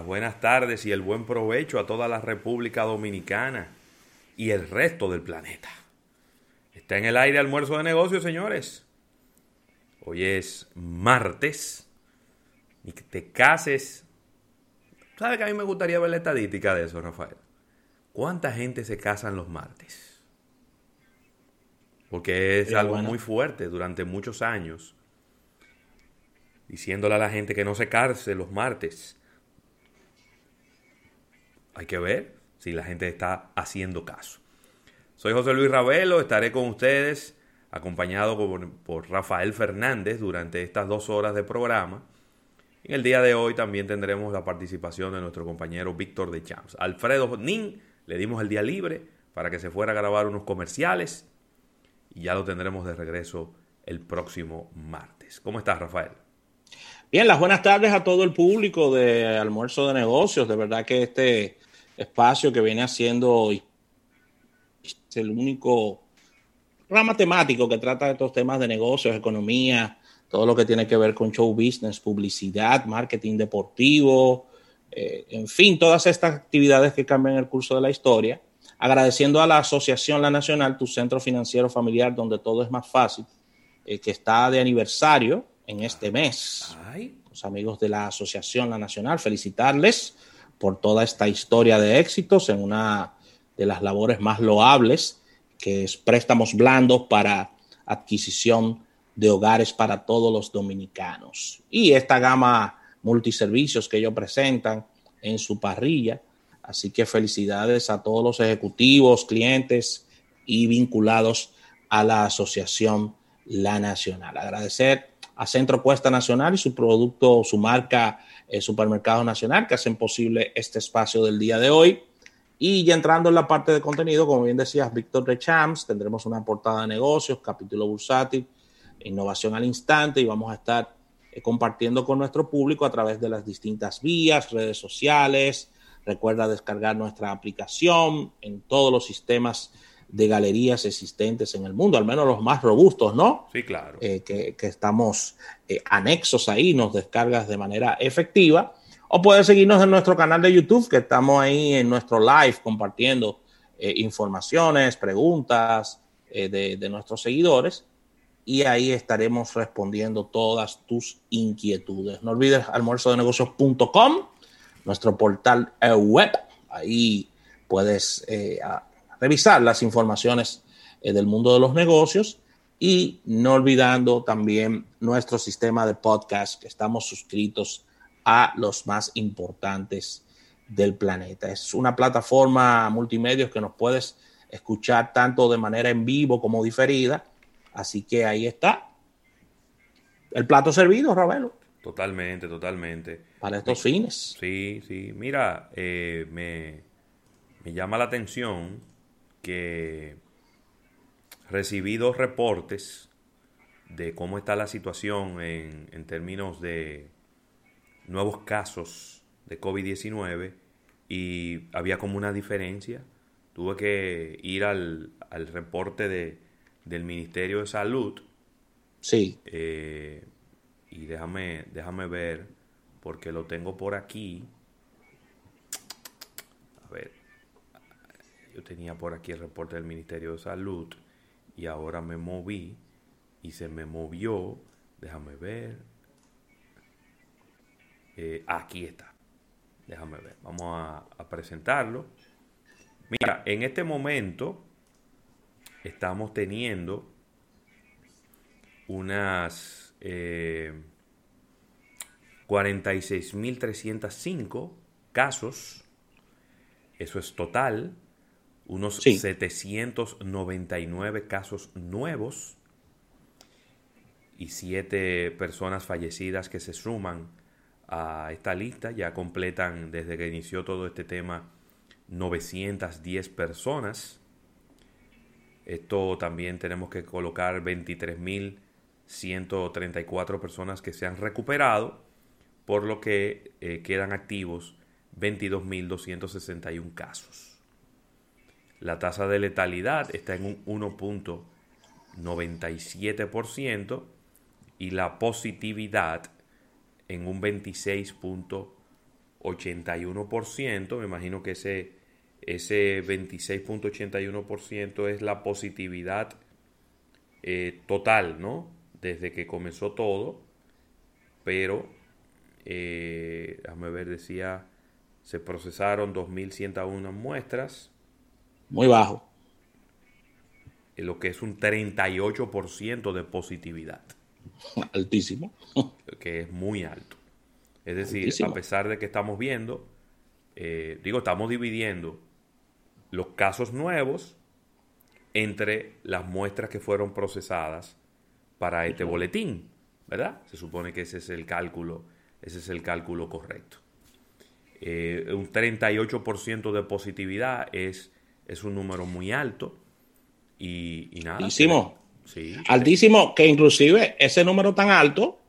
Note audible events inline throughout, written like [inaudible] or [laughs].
Buenas tardes y el buen provecho a toda la República Dominicana y el resto del planeta. Está en el aire almuerzo de negocios, señores. Hoy es martes. Y que te cases. ¿Sabes que a mí me gustaría ver la estadística de eso, Rafael? ¿Cuánta gente se casan los martes? Porque es algo muy fuerte durante muchos años. Diciéndole a la gente que no se case los martes hay que ver si la gente está haciendo caso. Soy José Luis Ravelo, estaré con ustedes acompañado por, Rafael Fernández durante estas dos horas de programa. En el día de hoy también tendremos la participación de nuestro compañero Víctor de Champs. Alfredo Nin, le dimos el día libre para que se fuera a grabar unos comerciales y ya lo tendremos de regreso el próximo martes. ¿Cómo estás, Rafael? Bien, las buenas tardes a todo el público de Almuerzo de Negocios. De verdad que este espacio que viene haciendo es el único programa temático que trata de estos temas de negocios, economía, todo lo que tiene que ver con show business, publicidad, marketing deportivo, eh, en fin, todas estas actividades que cambian el curso de la historia. Agradeciendo a la Asociación La Nacional, tu centro financiero familiar, donde todo es más fácil, eh, que está de aniversario en este mes. Los amigos de la Asociación La Nacional, felicitarles por toda esta historia de éxitos en una de las labores más loables, que es préstamos blandos para adquisición de hogares para todos los dominicanos. Y esta gama multiservicios que ellos presentan en su parrilla. Así que felicidades a todos los ejecutivos, clientes y vinculados a la asociación La Nacional. Agradecer a Centro Cuesta Nacional y su producto, su marca el Supermercado Nacional que hacen posible este espacio del día de hoy. Y ya entrando en la parte de contenido, como bien decías, Víctor de Champs, tendremos una portada de negocios, capítulo bursátil, innovación al instante y vamos a estar eh, compartiendo con nuestro público a través de las distintas vías, redes sociales. Recuerda descargar nuestra aplicación en todos los sistemas de galerías existentes en el mundo, al menos los más robustos, ¿no? Sí, claro. Eh, que, estamos eh, anexos ahí, nos descargas de manera efectiva. O puedes seguirnos en nuestro canal de YouTube, que estamos ahí en nuestro live compartiendo eh, informaciones, preguntas de, de nuestros seguidores. Y ahí estaremos respondiendo todas tus inquietudes. No olvides almuerzodenegocios.com, nuestro portal web. Ahí puedes revisar las informaciones eh, del mundo de los negocios y no olvidando también nuestro sistema de podcast que estamos suscritos a los más importantes del planeta. Es una plataforma multimedia que nos puedes escuchar tanto de manera en vivo como diferida. Así que ahí está. El plato servido, Ravelo. Totalmente, totalmente. Para estos fines. Sí, sí. Mira, eh, me, me llama la atención que recibí dos reportes de cómo está la situación en, términos de nuevos casos de COVID-19 y había como una diferencia. Tuve que ir al, reporte de, del Ministerio de Salud. Sí. Eh, y déjame, déjame ver, porque lo tengo por aquí. A ver, yo tenía por aquí el reporte del Ministerio de Salud y ahora me moví y se me movió. Déjame ver. Eh, aquí está. Déjame ver. Vamos a, presentarlo. Mira, en este momento estamos teniendo unas eh, 46.305 casos, eso es total, unos 799 casos nuevos y 7 personas fallecidas que se suman a esta lista, ya completan desde que inició todo este tema 910 personas. Esto también tenemos que colocar 23.134 personas que se han recuperado, por lo que eh, quedan activos 22.261 casos. La tasa de letalidad está en un 1.97% y la positividad en un 26.81%. Me imagino que ese ese 26.81% es la positividad eh, total, ¿no? Desde que comenzó todo, pero, eh, déjame ver, decía, se procesaron 2.101 muestras. Muy bajo. Lo que es un 38% de positividad. [laughs] Altísimo. [laughs] Que es muy alto. Es decir, a pesar de que estamos viendo, eh, digo, estamos dividiendo los casos nuevos entre las muestras que fueron procesadas para este boletín, ¿verdad? Se supone que ese es el cálculo, ese es el cálculo correcto. Eh, un 38% de positividad es, es un número muy alto y, nada. Altísimo. Sí, Altísimo, que inclusive ese número tan alto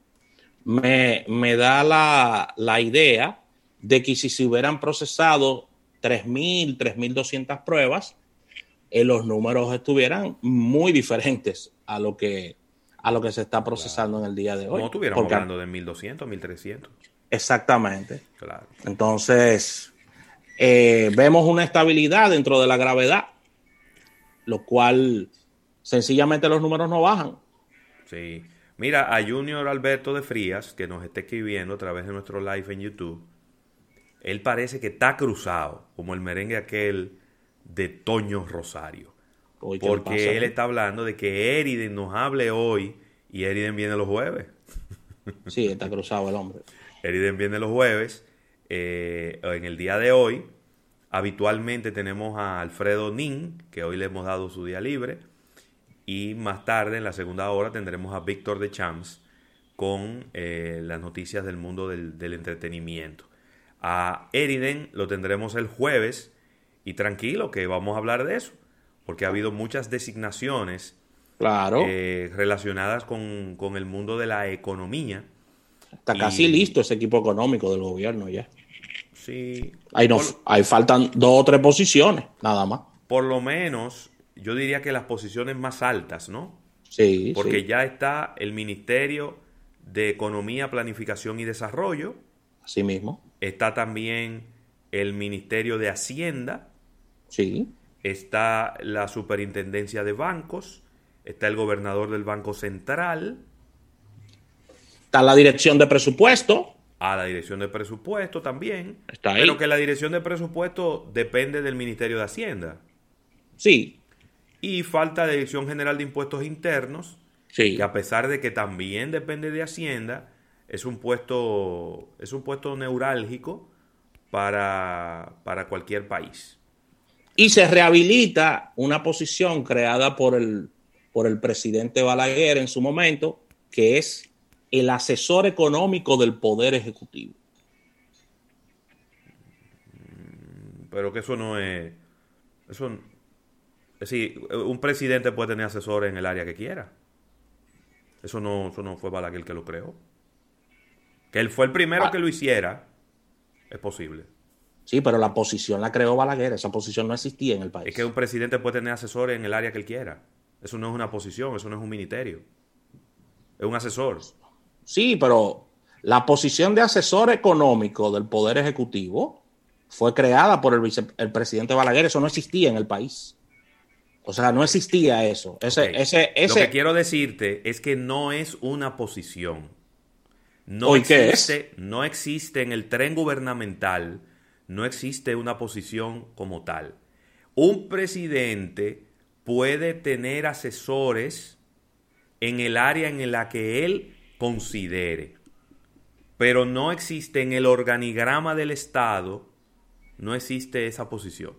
me, me da la, la idea de que si se hubieran procesado 3.000, 3.200 pruebas, eh, los números estuvieran muy diferentes a lo que, a lo que se está procesando en el día de hoy. No estuviéramos hablando de 1.200, 1.300. Exactamente. Claro. Entonces, eh, vemos una estabilidad dentro de la gravedad, lo cual sencillamente los números no bajan. Sí. Mira, a Junior Alberto de Frías, que nos está escribiendo a través de nuestro live en YouTube, él parece que está cruzado, como el merengue aquel de Toño Rosario. porque él está hablando de que Eriden nos hable hoy y Eriden viene los jueves. Sí, está cruzado el hombre. [laughs] Eriden viene los jueves. Eh, en el día de hoy, habitualmente tenemos a Alfredo Nin, que hoy le hemos dado su día libre. Y más tarde, en la segunda hora, tendremos a Víctor de Champs con eh, las noticias del mundo del entretenimiento. A Eriden lo tendremos el jueves y tranquilo que vamos a hablar de eso, porque ha habido muchas designaciones claro. Eh, relacionadas con, el mundo de la economía. Está casi listo ese equipo económico del gobierno ya. Sí. Ahí, nos, ahí faltan dos o tres posiciones, nada más. Por lo menos, yo diría que las posiciones más altas, ¿no? Sí. Porque ya está el Ministerio de Economía, Planificación y Desarrollo. Así mismo. Está también el Ministerio de Hacienda. Sí. Está la Superintendencia de Bancos. Está el gobernador del Banco Central. Está la Dirección de Presupuesto. Ah, la Dirección de Presupuesto también. Está ahí. Pero que la Dirección de Presupuesto depende del Ministerio de Hacienda. Sí. Y falta la Dirección General de Impuestos Internos. Sí. Que a pesar de que también depende de Hacienda, es un puesto, es un puesto neurálgico para, para cualquier país. Y se rehabilita una posición creada por el, por el presidente Balaguer en su momento, que es el asesor económico del Poder Ejecutivo. Pero que eso no es... Eso, es decir, un presidente puede tener asesores en el área que quiera. Eso no, eso no fue Balaguer el que lo creó. Que él fue el primero ah. que lo hiciera, es posible. Sí, pero la posición la creó Balaguer, esa posición no existía en el país. Es que un presidente puede tener asesores en el área que él quiera. Eso no es una posición, eso no es un ministerio. Es un asesor. Sí, pero la posición de asesor económico del Poder Ejecutivo fue creada por el, el presidente Balaguer, eso no existía en el país. O sea, no existía eso. Ese, ese, ese... Lo que quiero decirte es que no es una posición no existe, no existe en el tren gubernamental, no existe una posición como tal. Un presidente puede tener asesores en el área en la que él considere. Pero no existe en el organigrama del Estado, no existe esa posición.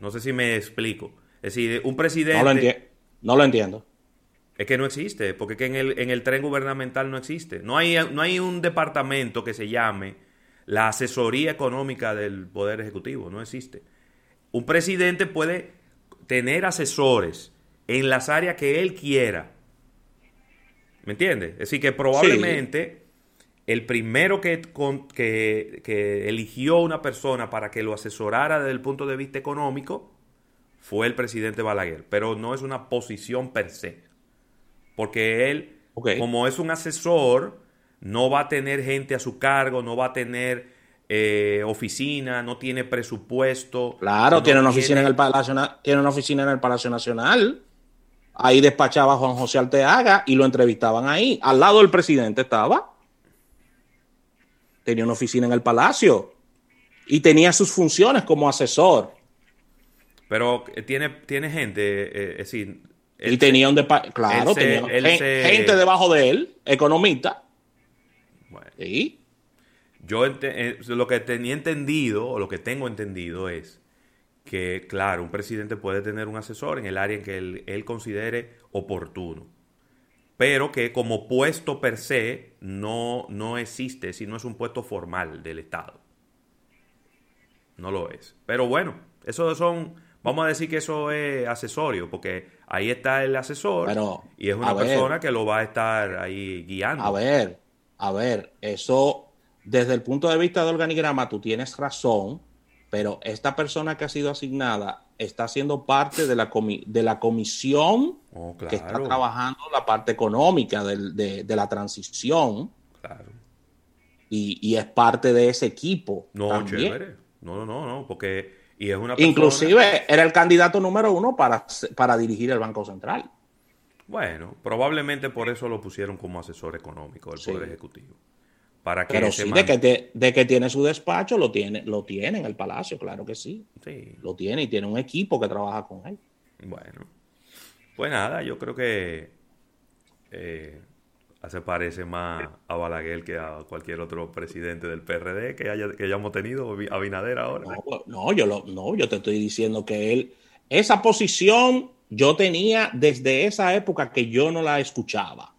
No sé si me explico. Es decir, un presidente... No lo, entiendo. Es que no existe, porque en, el, en el tren gubernamental no existe. No hay, no hay un departamento que se llame la asesoría económica del Poder Ejecutivo, no existe. Un presidente puede tener asesores en las áreas que él quiera. ¿Me entiendes? Es decir, que probablemente el primero que, que, eligió una persona para que lo asesorara desde el punto de vista económico fue el presidente Balaguer, pero no es una posición per se. Porque él, como es un asesor, no va a tener gente a su cargo, no va a tener eh, oficina, no tiene presupuesto. Claro, tiene una oficina en el Palacio, tiene una oficina en el Palacio Nacional. Ahí despachaba Juan José Alteaga y lo entrevistaban ahí. Al lado del presidente estaba. Tenía una oficina en el Palacio y tenía sus funciones como asesor. Pero eh, tiene, tiene gente, eh, es decir, y tenía un claro, tenía gente debajo de él, economista. Bueno. Yo eh, lo que tenía entendido, o lo que tengo entendido es que, claro, un presidente puede tener un asesor en el área en que él, considere oportuno, pero que como puesto per se no, no existe, si no es un puesto formal del Estado. No lo es. Pero bueno, eso son, vamos a decir que eso es asesorio, porque ahí está el asesor y es una persona que lo va a estar ahí guiando. A ver, a ver, eso desde el punto de vista del organigrama tú tienes razón, pero esta persona que ha sido asignada está siendo parte de la, de la comisión oh, que está trabajando la parte económica de, la transición. Claro. Y, es parte de ese equipo. No, chévere. No, no, no, porque y es una Inclusive era el candidato número uno para, para dirigir el Banco Central. Bueno, probablemente por eso lo pusieron como asesor económico del Poder Ejecutivo. Para que Pero sí, de que, de que tiene su despacho, lo tiene, lo tiene en el Palacio, claro que sí. sí. Lo tiene y tiene un equipo que trabaja con él. Bueno, pues nada, yo creo que eh, se parece más a Balaguer que a cualquier otro presidente del PRD que, haya, que hayamos tenido, a Binader ahora. No, yo lo, no, yo te estoy diciendo que él, esa posición yo tenía desde esa época que yo no la escuchaba.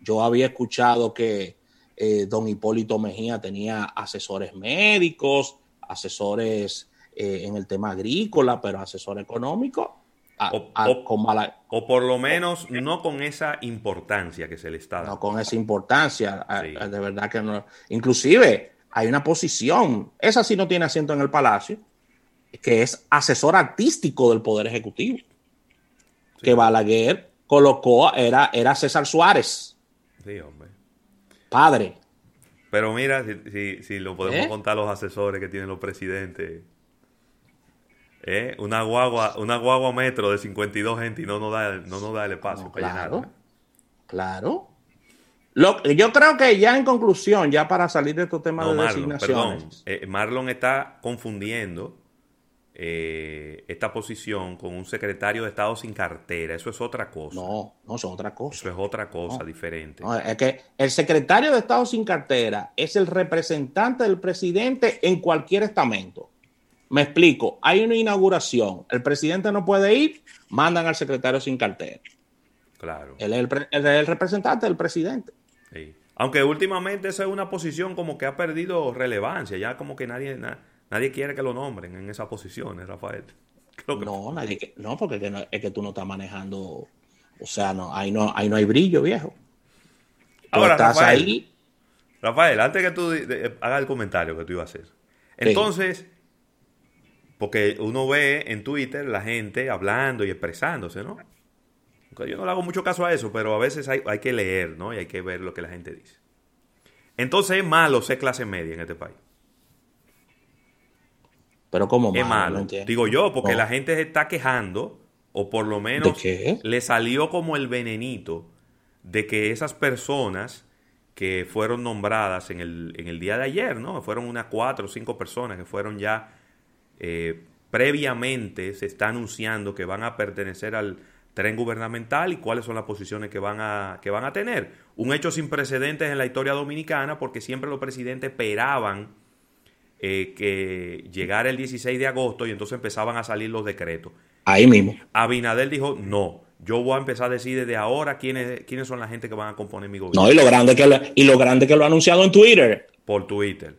Yo había escuchado que eh, don Hipólito Mejía tenía asesores médicos, asesores eh, en el tema agrícola, pero asesor económico. o, por lo menos no con esa importancia que se le está dando. No con esa importancia, de verdad que no. Inclusive hay una posición, esa sí no tiene asiento en el Palacio, que es asesor artístico del Poder Ejecutivo. Que Balaguer colocó, era, era César Suárez. Sí, hombre padre. Pero mira, si, si, lo podemos ¿Eh? contar los asesores que tienen los presidentes. ¿Eh? Una guagua, una guagua metro de 52 gente y no nos da, no nos da el espacio para claro, Claro. Lo, yo creo que ya en conclusión, ya para salir de estos temas de designaciones. Perdón, eh, Marlon está confundiendo eh, esta posición con un secretario de Estado sin cartera. Eso es otra cosa. No, no, es otra cosa. Eso es otra cosa diferente. es que el secretario de Estado sin cartera es el representante del presidente en cualquier estamento. Me explico, hay una inauguración, el presidente no puede ir, mandan al secretario sin cartera. Claro. Él es el, representante del presidente. Aunque últimamente esa es una posición como que ha perdido relevancia, ya como que nadie, Nadie quiere que lo nombren en esas posiciones, Rafael. [laughs] No, nadie, no, porque es que tú no estás manejando, o sea, no, ahí no, ahí no hay brillo, viejo. Ahora, Rafael, Rafael, antes que tú hagas el comentario que tú ibas a hacer. Entonces, porque uno ve en Twitter la gente hablando y expresándose, ¿no? Yo no le hago mucho caso a eso, pero a veces hay, hay que leer, ¿no? Y hay que ver lo que la gente dice. Entonces es malo ser clase media en este país. Pero como malo. Digo yo, porque la gente se está quejando, o por lo menos le salió como el venenito de que esas personas que fueron nombradas en el, en el día de ayer, ¿no? Fueron unas cuatro o cinco personas que fueron ya eh, previamente se está anunciando que van a pertenecer al tren gubernamental y cuáles son las posiciones que van a, que van a tener. Un hecho sin precedentes en la historia dominicana porque siempre los presidentes esperaban eh, que llegara el 16 de agosto y entonces empezaban a salir los decretos. Ahí mismo. Abinader dijo, no, yo voy a empezar a decir desde ahora quiénes, quiénes son la gente que van a componer mi gobierno. No, y lo grande que lo, y lo grande que lo ha anunciado en Twitter. Por Twitter.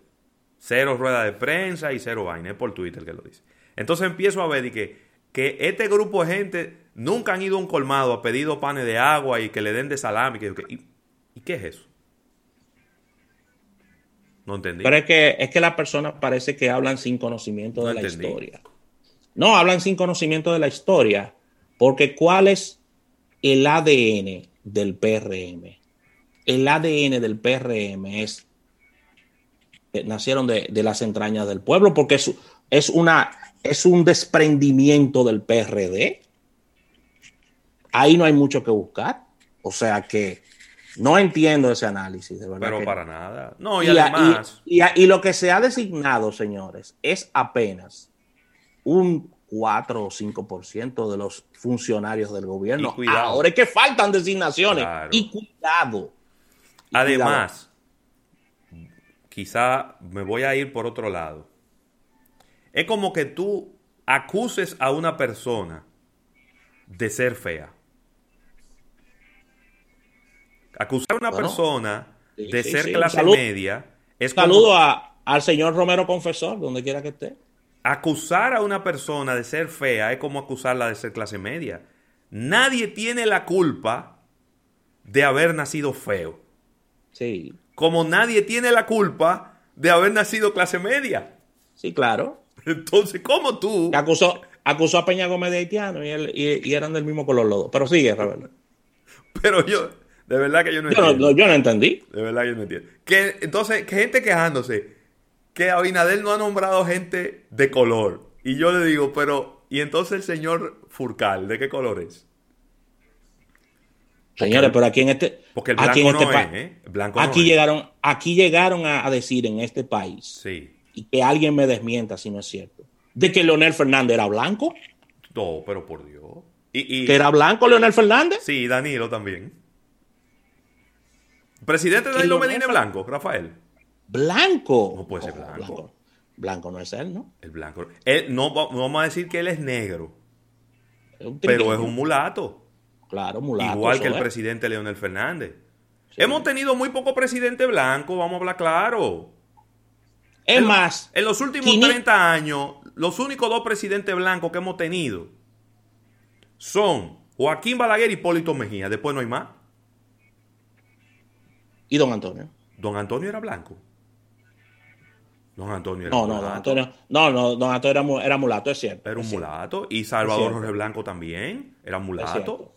Cero rueda de prensa y cero vaina. Es por Twitter que lo dice. Entonces empiezo a ver que, que este grupo de gente nunca han ido a un colmado a pedir panes de agua y que le den de salami. y, ¿Y qué es eso? No entendí. Pero es que, es que las personas parece que hablan sin conocimiento de la historia. No, hablan sin conocimiento de la historia. Porque ¿cuál es el ADN del PRM? El ADN del PRM es eh, nacieron de, las entrañas del pueblo, porque es, es, una, es un desprendimiento del PRD. Ahí no hay mucho que buscar. O sea que no entiendo ese análisis, de verdad. Pero para nada. No, y, además. y, lo que se ha designado, señores, es apenas un 4 o 5% de los funcionarios del gobierno. Ahora es que faltan designaciones. Y cuidado. Además, quizá me voy a ir por otro lado. Es como que tú acuses a una persona de ser fea. Acusar a una persona de ser clase media es Saludo al señor Romero Confesor, donde quiera que esté. Acusar a una persona de ser fea es como acusarla de ser clase media. Nadie tiene la culpa de haber nacido feo. Sí. Como nadie tiene la culpa de haber nacido clase media. Sí, claro. Entonces, ¿cómo tú? Acusó, acusó a Peña Gómez de haitiano y, eran del mismo color los dos. Pero sigue, Ravelo. Pero yo, de verdad que yo no entiendo. yo no entendí. De verdad que yo no entiendo. Que, entonces, que gente quejándose que Abinader no ha nombrado gente de color. Y yo le digo, pero, ¿y entonces el señor Furcal, de qué color es? Señores, pero aquí en este. Porque el blanco no este es, ¿eh? blanco aquí, llegaron, aquí llegaron a, decir en este país. Sí. Y que alguien me desmienta si no es cierto. De que Leonel Fernández era blanco. No, pero por Dios. Y, ¿Que era blanco Leonel Fernández? Sí, Danilo también. Presidente Danilo Medina blanco, Rafael. ¿Blanco? No puede ser blanco. blanco. no es él, ¿no? El blanco. no, vamos a decir que él es negro. pero es un mulato. Claro, mulato. Igual que el presidente Leonel Fernández. Hemos tenido muy poco presidente blanco, vamos a hablar claro. Es más, en los últimos 30 años, los únicos dos presidentes blancos que hemos tenido son Joaquín Balaguer y Hipólito Mejía. Después no hay más. ¿Y don Antonio? Don Antonio era blanco. Don Antonio era no, no, don Antonio, no, no, don Antonio era, mulato, es cierto. Era un mulato. Y Salvador Jorge Blanco también era mulato.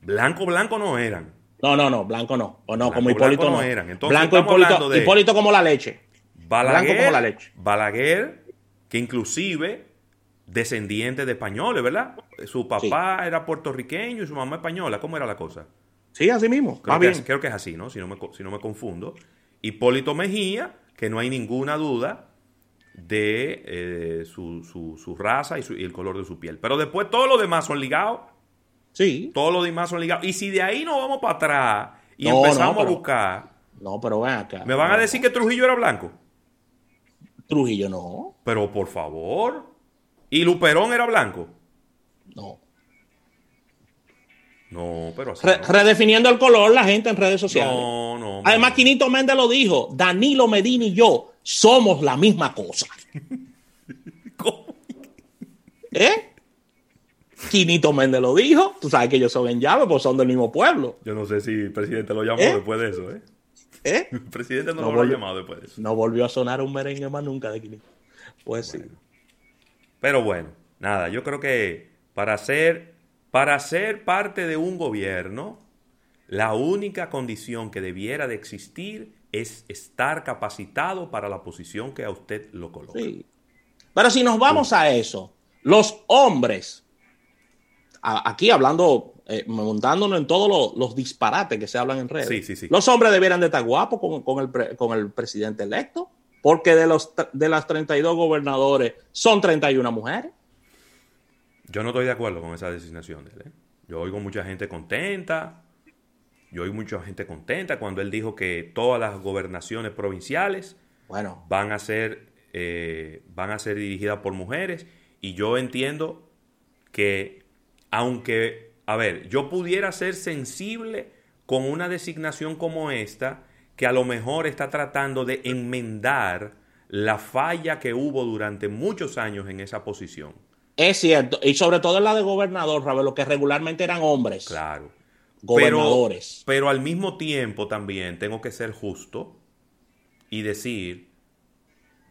Blanco, blanco no eran. No, no, no, blanco no. O no, como Hipólito no. eran. Entonces, blanco Hipólito, de Hipólito como la leche. Balaguer, blanco como la leche. Balaguer, que inclusive descendiente de españoles, ¿verdad? Su papá era puertorriqueño y su mamá española. ¿Cómo era la cosa? Sí, así mismo. Creo, que, Es, creo que es así, ¿no? Si no, me, si no me confundo. Hipólito Mejía, que no hay ninguna duda de eh, su, su, raza y, y, el color de su piel. Pero después todos los demás son ligados. Sí. Todos los demás son ligados. Y si de ahí nos vamos para atrás y empezamos a buscar. No, pero ven acá. ¿Me van a decir que Trujillo era blanco? Trujillo no. Pero por favor. ¿Y Luperón era blanco? No. No, pero redefiniendo el color la gente en redes sociales. No, no. Además, Quinito Méndez lo dijo. Danilo Medina y yo somos la misma cosa. [laughs] ¿Cómo? ¿Eh? Quinito Méndez lo dijo. Tú sabes que ellos son en llave, pues son del mismo pueblo. Yo no sé si el presidente lo llamó ¿Eh? después de eso, ¿eh? ¿Eh? El presidente no, lo ha llamado después de eso. No volvió a sonar un merengue más nunca de Quinito. Pues sí. Pero bueno, nada, yo creo que para ser para ser parte de un gobierno, la única condición que debiera de existir es estar capacitado para la posición que a usted lo coloca. Sí. Pero si nos vamos a eso, los hombres, aquí hablando, eh, montándonos en todos los, disparates que se hablan en redes, los hombres debieran de estar guapos con, el, con el presidente electo. porque de, los, de las 32 gobernadores son 31 mujeres. Yo no estoy de acuerdo con esa designación de él. ¿eh? Yo oigo mucha gente contenta. Yo oigo mucha gente contenta cuando él dijo que todas las gobernaciones provinciales bueno. van a ser eh, van a ser dirigidas por mujeres. Y yo entiendo que aunque, a ver, yo pudiera ser sensible con una designación como esta, que a lo mejor está tratando de enmendar la falla que hubo durante muchos años en esa posición. Es cierto, y sobre todo en la de gobernador, Ravelo, que regularmente eran hombres. Claro. Gobernadores. Pero, pero al mismo tiempo también tengo que ser justo y decir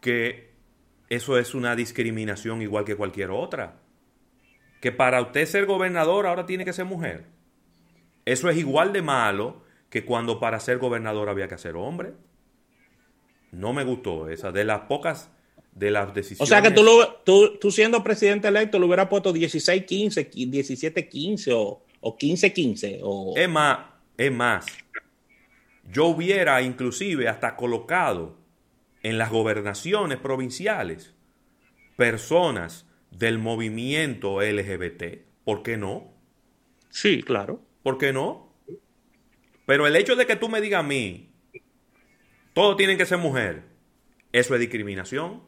que eso es una discriminación igual que cualquier otra. Que para usted ser gobernador ahora tiene que ser mujer. Eso es igual de malo que cuando para ser gobernador había que ser hombre. No me gustó esa. De las pocas de las decisiones. O sea que tú, lo, tú, tú siendo presidente electo lo hubieras puesto 16-15, 17-15 o, o 15-15. O... Es más, es más. Yo hubiera inclusive hasta colocado en las gobernaciones provinciales personas del movimiento LGBT. ¿Por qué no? Sí, claro. ¿Por qué no? Pero el hecho de que tú me digas a mí, todos tienen que ser mujer, eso es discriminación.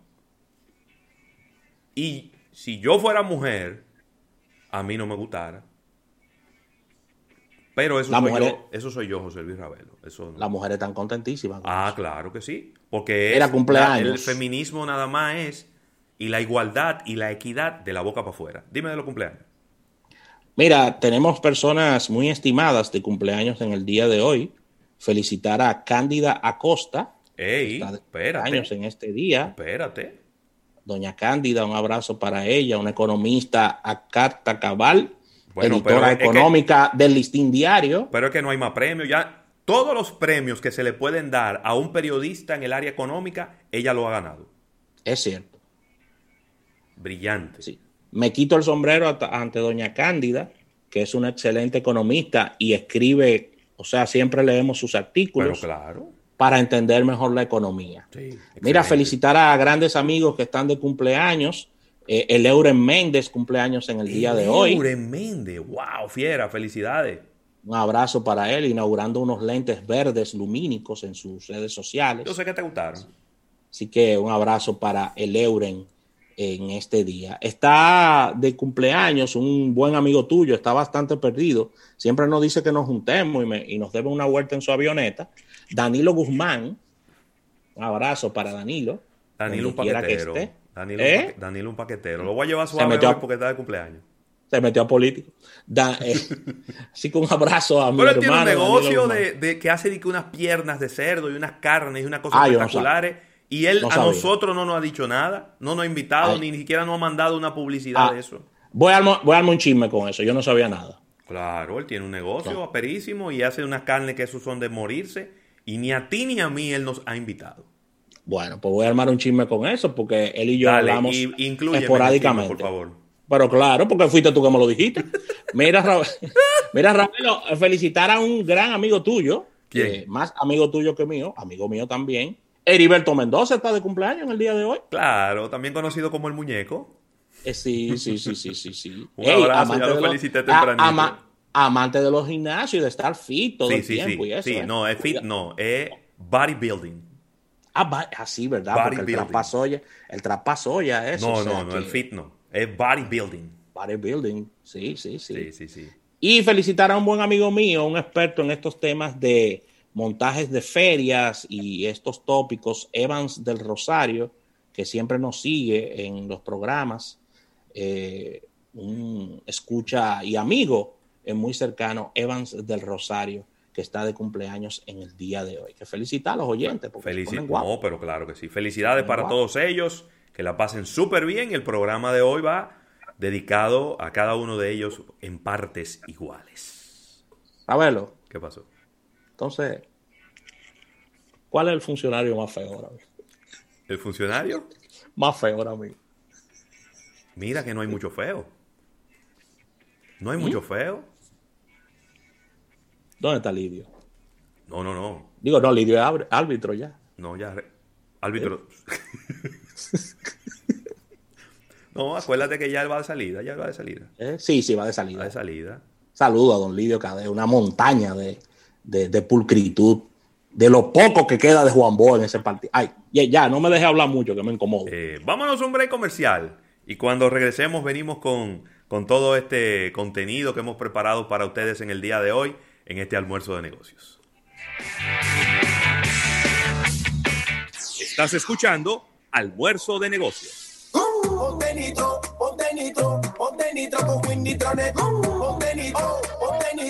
Y si yo fuera mujer, a mí no me gustara. Pero eso, soy, yo, eso soy yo, José Luis Ravelo. Eso no. Las mujeres están contentísimas. Ah, eso. claro que sí. Porque Era cumpleaños. el feminismo nada más es y la igualdad y la equidad de la boca para afuera. Dime de los cumpleaños. Mira, tenemos personas muy estimadas de cumpleaños en el día de hoy. Felicitar a Cándida Acosta. Ey, espérate. Años en este día. Espérate. Doña Cándida, un abrazo para ella, una economista a carta cabal, Bueno, editora pero que- económica del Listín Diario. Pero es que no hay más premios. Ya todos los premios que se le pueden dar a un periodista en el área económica, ella lo ha ganado. Es cierto. Brillante. Sí. Me quito el sombrero ante doña Cándida, que es una excelente economista y escribe, o sea, siempre leemos sus Pero artículos claro. Para entender mejor la economía. Sí, Mira, felicitar a grandes amigos que están de cumpleaños. Eh, el Euren Méndez cumpleaños en el día de hoy. Euren Méndez. Wow, fiera. Felicidades. Un abrazo para él, inaugurando unos lentes verdes lumínicos en sus redes sociales. Yo sé que te gustaron. Así que un abrazo para el Euren en este día. Está de cumpleaños un buen amigo tuyo, está bastante perdido. Siempre nos dice que nos juntemos y, me- y nos debe una vuelta en su avioneta. Danilo Guzmán. Un abrazo para Danilo. Danilo un que paquetero. esté. Danilo, ¿Eh? un paque- Danilo un paquetero. Lo voy a llevar metió hoy a- porque está de cumpleaños. Se metió a político. Da- eh, [laughs] así que un abrazo a mi Pero él tiene un hermano, negocio de, de que hace de que unas piernas de cerdo y unas carnes y unas cosas Ah, no espectaculares. y él No a nosotros no nos ha dicho nada, no nos ha invitado, Ay. ni, ni siquiera nos ha mandado una publicidad Ah. de eso. Voy a, voy a armar un chisme con eso. Yo no sabía nada. Claro, él tiene un negocio Claro. aperísimo y hace unas carnes que esos son de morirse. Y ni a ti ni a mí él nos ha invitado. Bueno, pues voy a armar un chisme con eso porque él y yo Dale, hablamos y, esporádicamente. chisme, por favor. Pero claro, porque fuiste tú que me lo dijiste. Mira, Ra- [laughs] mira Ravelo, felicitar a un gran amigo tuyo, eh, más amigo tuyo que mío, amigo mío también. Heriberto Mendoza está de cumpleaños en el día de hoy. Claro, también conocido como el muñeco. Eh, sí, sí, sí, sí, sí, sí. [laughs] Un abrazo, ya lo felicité a- tempranito. ama- amante de los gimnasios y de estar fit todo Sí, el sí, tiempo sí. y eso. sí, ¿eh? no, es fit, no, es bodybuilding. Ah, así, ¿verdad? Porque el Bodybuilding. traspasoya, el traspasoya eso. No, o sea no, no, el fit no. Es bodybuilding. Bodybuilding, sí, sí, sí. Sí, sí, sí. Y felicitar a un buen amigo mío, un experto en estos temas de montajes de ferias y estos tópicos, Evans del Rosario, que siempre nos sigue en los programas, eh, un escucha y amigo eh, muy cercano, Evans del Rosario, que está de cumpleaños en el día de hoy. Que felicitar a los oyentes. Porque Felici- no, pero claro que sí. Felicidades para todos ellos, que la pasen súper bien. Y el programa de hoy va dedicado a cada uno de ellos en partes iguales. A verlo. ¿Qué pasó? Entonces, ¿cuál es el funcionario más feo ahora mismo? ¿El funcionario? Más feo ahora mismo. Mira que no hay mucho feo. No ¿Mm? hay mucho feo. ¿Dónde está Lidio? No, no, no. Digo, no, Lidio es árbitro ya. No, ya. Árbitro. [laughs] no, acuérdate que ya él va de salida, ya él va de salida. ¿Eh? Sí, sí, va de salida. Va de salida. Saludo a don Lidio Cadeo, una montaña de, de, pulcritud, de lo poco que queda de Juan Bo en ese partido. Ay, ya, no me deje hablar mucho, que me incomodo. Eh, vámonos a un break comercial y cuando regresemos venimos con, con todo este contenido que hemos preparado para ustedes en el día de hoy, en este almuerzo de negocios. Estás escuchando Almuerzo de Negocios. Ponte nitro, ponte nitro, ponte nitro con Winnitronet. Ponte nitro,